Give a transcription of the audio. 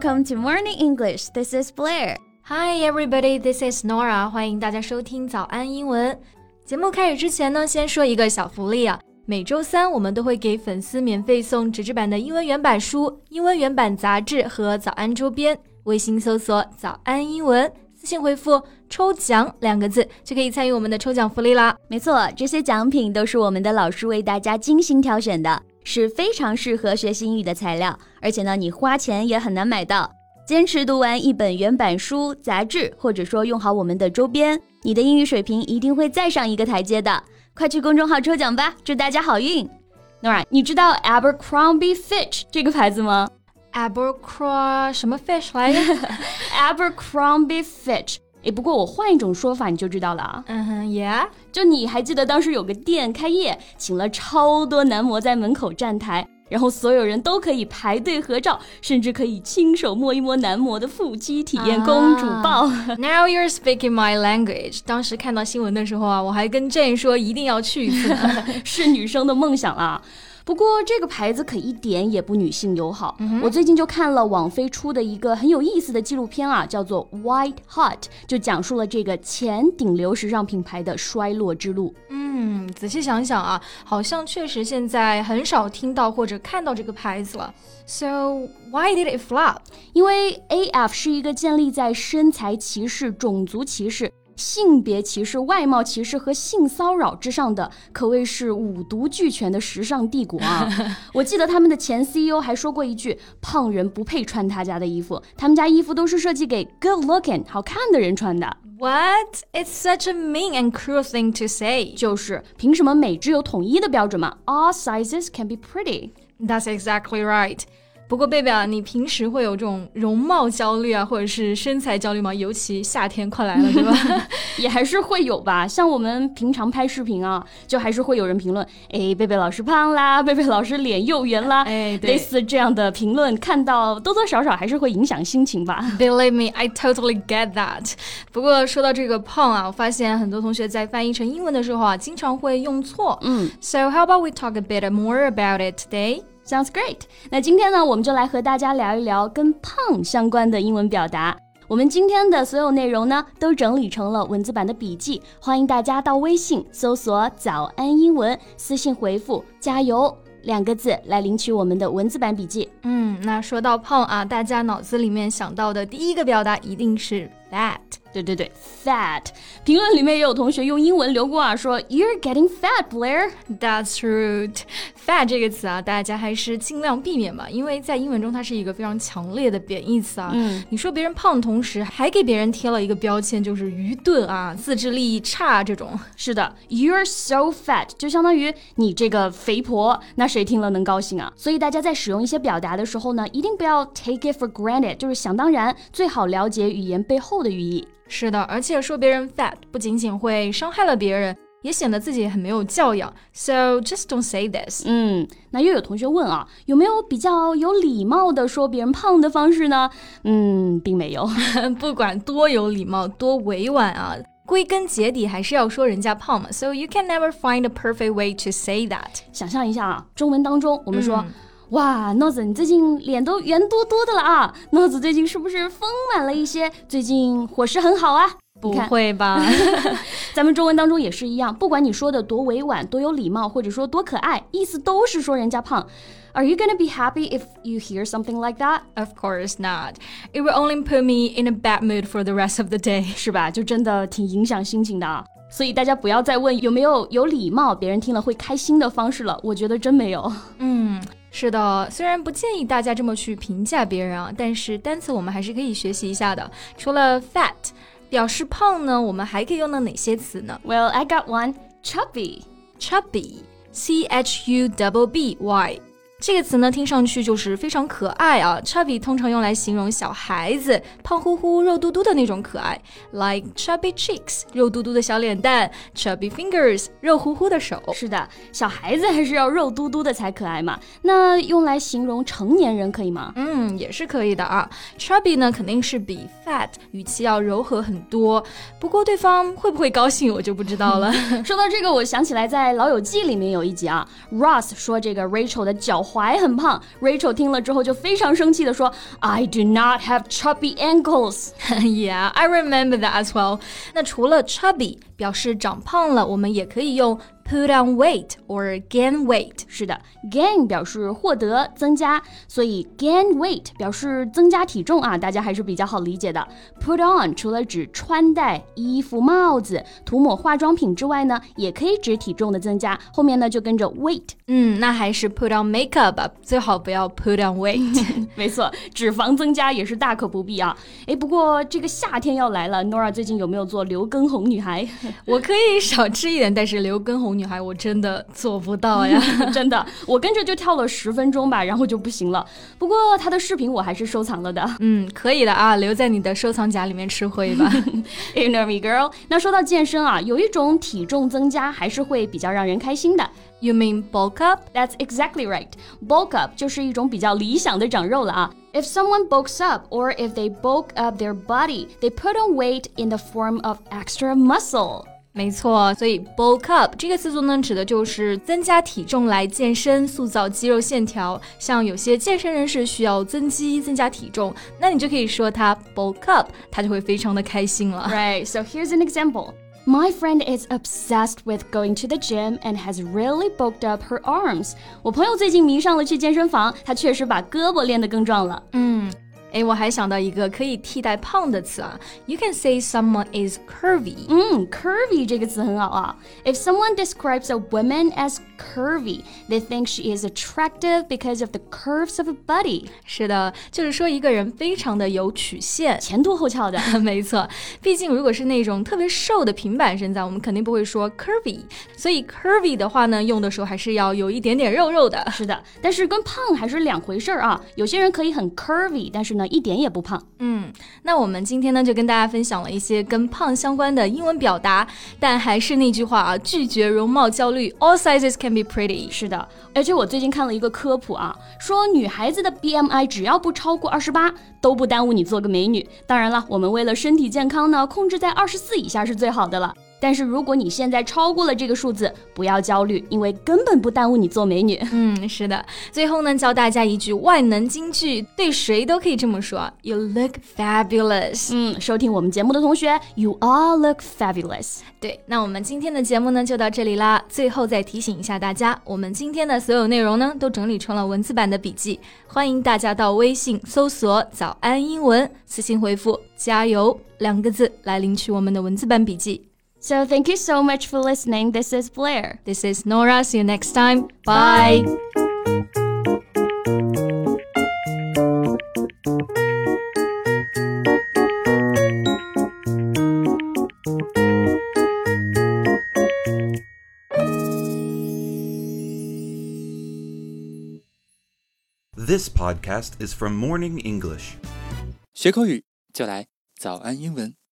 welcome to Morning English. This is Blair. Hi everybody, this is Nora. 欢迎大家收听早安英文。节目开始之前呢，先说一个小福利啊。每周三我们都会给粉丝免费送纸质版的英文原版书、英文原版杂志和早安周边。微信搜索“早安英文”，私信回复“抽奖”两个字，就可以参与我们的抽奖福利啦。没错，这些奖品都是我们的老师为大家精心挑选的。是非常适合学习英语的材料，而且呢，你花钱也很难买到。坚持读完一本原版书、杂志，或者说用好我们的周边，你的英语水平一定会再上一个台阶的。快去公众号抽奖吧，祝大家好运！Nora，你知道 Abercrombie Fitch 这个牌子吗？Abercrombie 什么 fish 来着？Abercrombie Fitch。诶，不过我换一种说法你就知道了啊。嗯哼，Yeah，就你还记得当时有个店开业，请了超多男模在门口站台，然后所有人都可以排队合照，甚至可以亲手摸一摸男模的腹肌，体验公主抱。Now you're speaking my language。当时看到新闻的时候啊，我还跟 Jane 说一定要去一次，是女生的梦想啊。不过这个牌子可一点也不女性友好。我最近就看了网飞出的一个很有意思的纪录片啊，叫做《White Hot》，就讲述了这个前顶流时尚品牌的衰落之路。嗯，仔细想想啊，好像确实现在很少听到或者看到这个牌子了。So why did it flop？因为 AF 是一个建立在身材歧视、种族歧视。性别歧视、外貌歧视和性骚扰之上的，可谓是五毒俱全的时尚帝国啊！我记得他们的前 CEO 还说过一句：“胖人不配穿他家的衣服，他们家衣服都是设计给 good-looking 好看的人穿的。” What? It's such a mean and cruel thing to say. 就是凭什么美只有统一的标准吗？All sizes can be pretty. That's exactly right. 不过贝贝啊，你平时会有这种容貌焦虑啊，或者是身材焦虑吗？尤其夏天快来了，对吧？也还是会有吧。像我们平常拍视频啊，就还是会有人评论，哎，贝贝老师胖啦，贝贝老师脸又圆啦，哎，类似这样的评论，看到多多少少还是会影响心情吧。Believe me, I totally get that。不过说到这个胖啊，我发现很多同学在翻译成英文的时候啊，经常会用错。嗯，So how about we talk a bit more about it today? Sounds great。那今天呢，我们就来和大家聊一聊跟胖相关的英文表达。我们今天的所有内容呢，都整理成了文字版的笔记，欢迎大家到微信搜索“早安英文”，私信回复“加油”两个字来领取我们的文字版笔记。嗯，那说到胖啊，大家脑子里面想到的第一个表达一定是 fat。对对对，fat。评论里面也有同学用英文留过啊，说 You're getting fat, Blair. That's rude. Fat 这个词啊，大家还是尽量避免吧，因为在英文中它是一个非常强烈的贬义词啊。嗯，你说别人胖，同时还给别人贴了一个标签，就是愚钝啊，自制力差这种。是的，You're so fat，就相当于你这个肥婆，那谁听了能高兴啊？所以大家在使用一些表达的时候呢，一定不要 take it for granted，就是想当然，最好了解语言背后的寓意。是的，而且说别人 fat 不仅仅会伤害了别人，也显得自己很没有教养。So just don't say this。嗯，那又有同学问啊，有没有比较有礼貌的说别人胖的方式呢？嗯，并没有。不管多有礼貌，多委婉啊，归根结底还是要说人家胖嘛。So you can never find a perfect way to say that。想象一下啊，中文当中我们说。哇，诺子，你最近脸都圆嘟嘟的了啊！诺子最近是不是丰满了一些？最近伙食很好啊？不会吧？咱们中文当中也是一样，不管你说的多委婉、多有礼貌，或者说多可爱，意思都是说人家胖。Are you gonna be happy if you hear something like that? Of course not. It will only put me in a bad mood for the rest of the day，是吧？就真的挺影响心情的啊。所以大家不要再问有没有有礼貌、别人听了会开心的方式了。我觉得真没有。嗯。是的，虽然不建议大家这么去评价别人啊，但是单词我们还是可以学习一下的。除了 fat 表示胖呢，我们还可以用到哪些词呢？Well, I got one. Chubby, chubby, C H U B B Y. 这个词呢，听上去就是非常可爱啊。Chubby 通常用来形容小孩子胖乎乎、肉嘟嘟的那种可爱，like chubby cheeks，肉嘟嘟的小脸蛋；chubby fingers，肉乎乎的手。是的，小孩子还是要肉嘟嘟的才可爱嘛。那用来形容成年人可以吗？嗯，也是可以的啊。Chubby 呢，肯定是比 fat 语气要柔和很多。不过对方会不会高兴，我就不知道了。说到这个，我想起来在《老友记》里面有一集啊，Ross 说这个 Rachel 的脚。踝很胖。Rachel 听了之后就非常生气的说：“I do not have chubby ankles。” Yeah, I remember that as well. 那除了 chubby 表示长胖了，我们也可以用 put on weight or gain weight。是的，gain 表示获得、增加，所以 gain weight 表示增加体重啊，大家还是比较好理解的。Put on 除了指穿戴衣服、帽子、涂抹化妆品之外呢，也可以指体重的增加。后面呢就跟着 weight。嗯，那还是 put on makeup 吧，最好不要 put on weight。没错，脂肪增加也是大可不必啊。哎，不过这个夏天要来了，Nora 最近有没有做刘畊宏女孩？我可以少吃一点，但是刘畊宏女孩我真的做不到呀，真的，我跟着就跳了十分钟吧，然后就不行了。不过她的视频我还是收藏了的。嗯，可以的啊，留在你的收藏夹里面吃灰吧。You know me, girl。那说到健身啊，有一种体重增加还是会比较让人开心的。You mean bulk up? That's exactly right. Bulk up 就是一种比较理想的长肉了啊。If someone bulks up or if they bulk up their body, they put on weight in the form of extra muscle. 没错，所以 bulk up 这个词组呢，指的就是增加体重来健身、塑造肌肉线条。像有些健身人士需要增肌、增加体重，那你就可以说他 bulk up，他就会非常的开心了。Right. So here's an example. My friend is obsessed with going to the gym and has really bulked up her arms. 我朋友最近迷上了去健身房，她确实把胳膊练得更壮了。嗯。哎，我还想到一个可以替代胖的词啊，You can say someone is curvy。嗯，curvy 这个词很好啊。If someone describes a woman as curvy, they think she is attractive because of the curves of a body。是的，就是说一个人非常的有曲线，前凸后翘的。没错，毕竟如果是那种特别瘦的平板身材，我们肯定不会说 curvy。所以 curvy 的话呢，用的时候还是要有一点点肉肉的。是的，但是跟胖还是两回事儿啊。有些人可以很 curvy，但是。呢，一点也不胖。嗯，那我们今天呢，就跟大家分享了一些跟胖相关的英文表达。但还是那句话啊，拒绝容貌焦虑。All sizes be pretty。是的，而且我最近看了一个科普啊，说女孩子的 BMI 只要不超过二十八，都不耽误你做个美女。当然了，我们为了身体健康呢，控制在二十四以下是最好的了。但是如果你现在超过了这个数字，不要焦虑，因为根本不耽误你做美女。嗯，是的。最后呢，教大家一句万能金句，对谁都可以这么说：You look fabulous。嗯，收听我们节目的同学，You all look fabulous。对，那我们今天的节目呢就到这里啦。最后再提醒一下大家，我们今天的所有内容呢都整理成了文字版的笔记，欢迎大家到微信搜索“早安英文”，私信回复“加油”两个字来领取我们的文字版笔记。So thank you so much for listening. This is Blair. This is Nora. See you next time. Bye. Bye. This podcast is from Morning English. 学口语就来早安英文。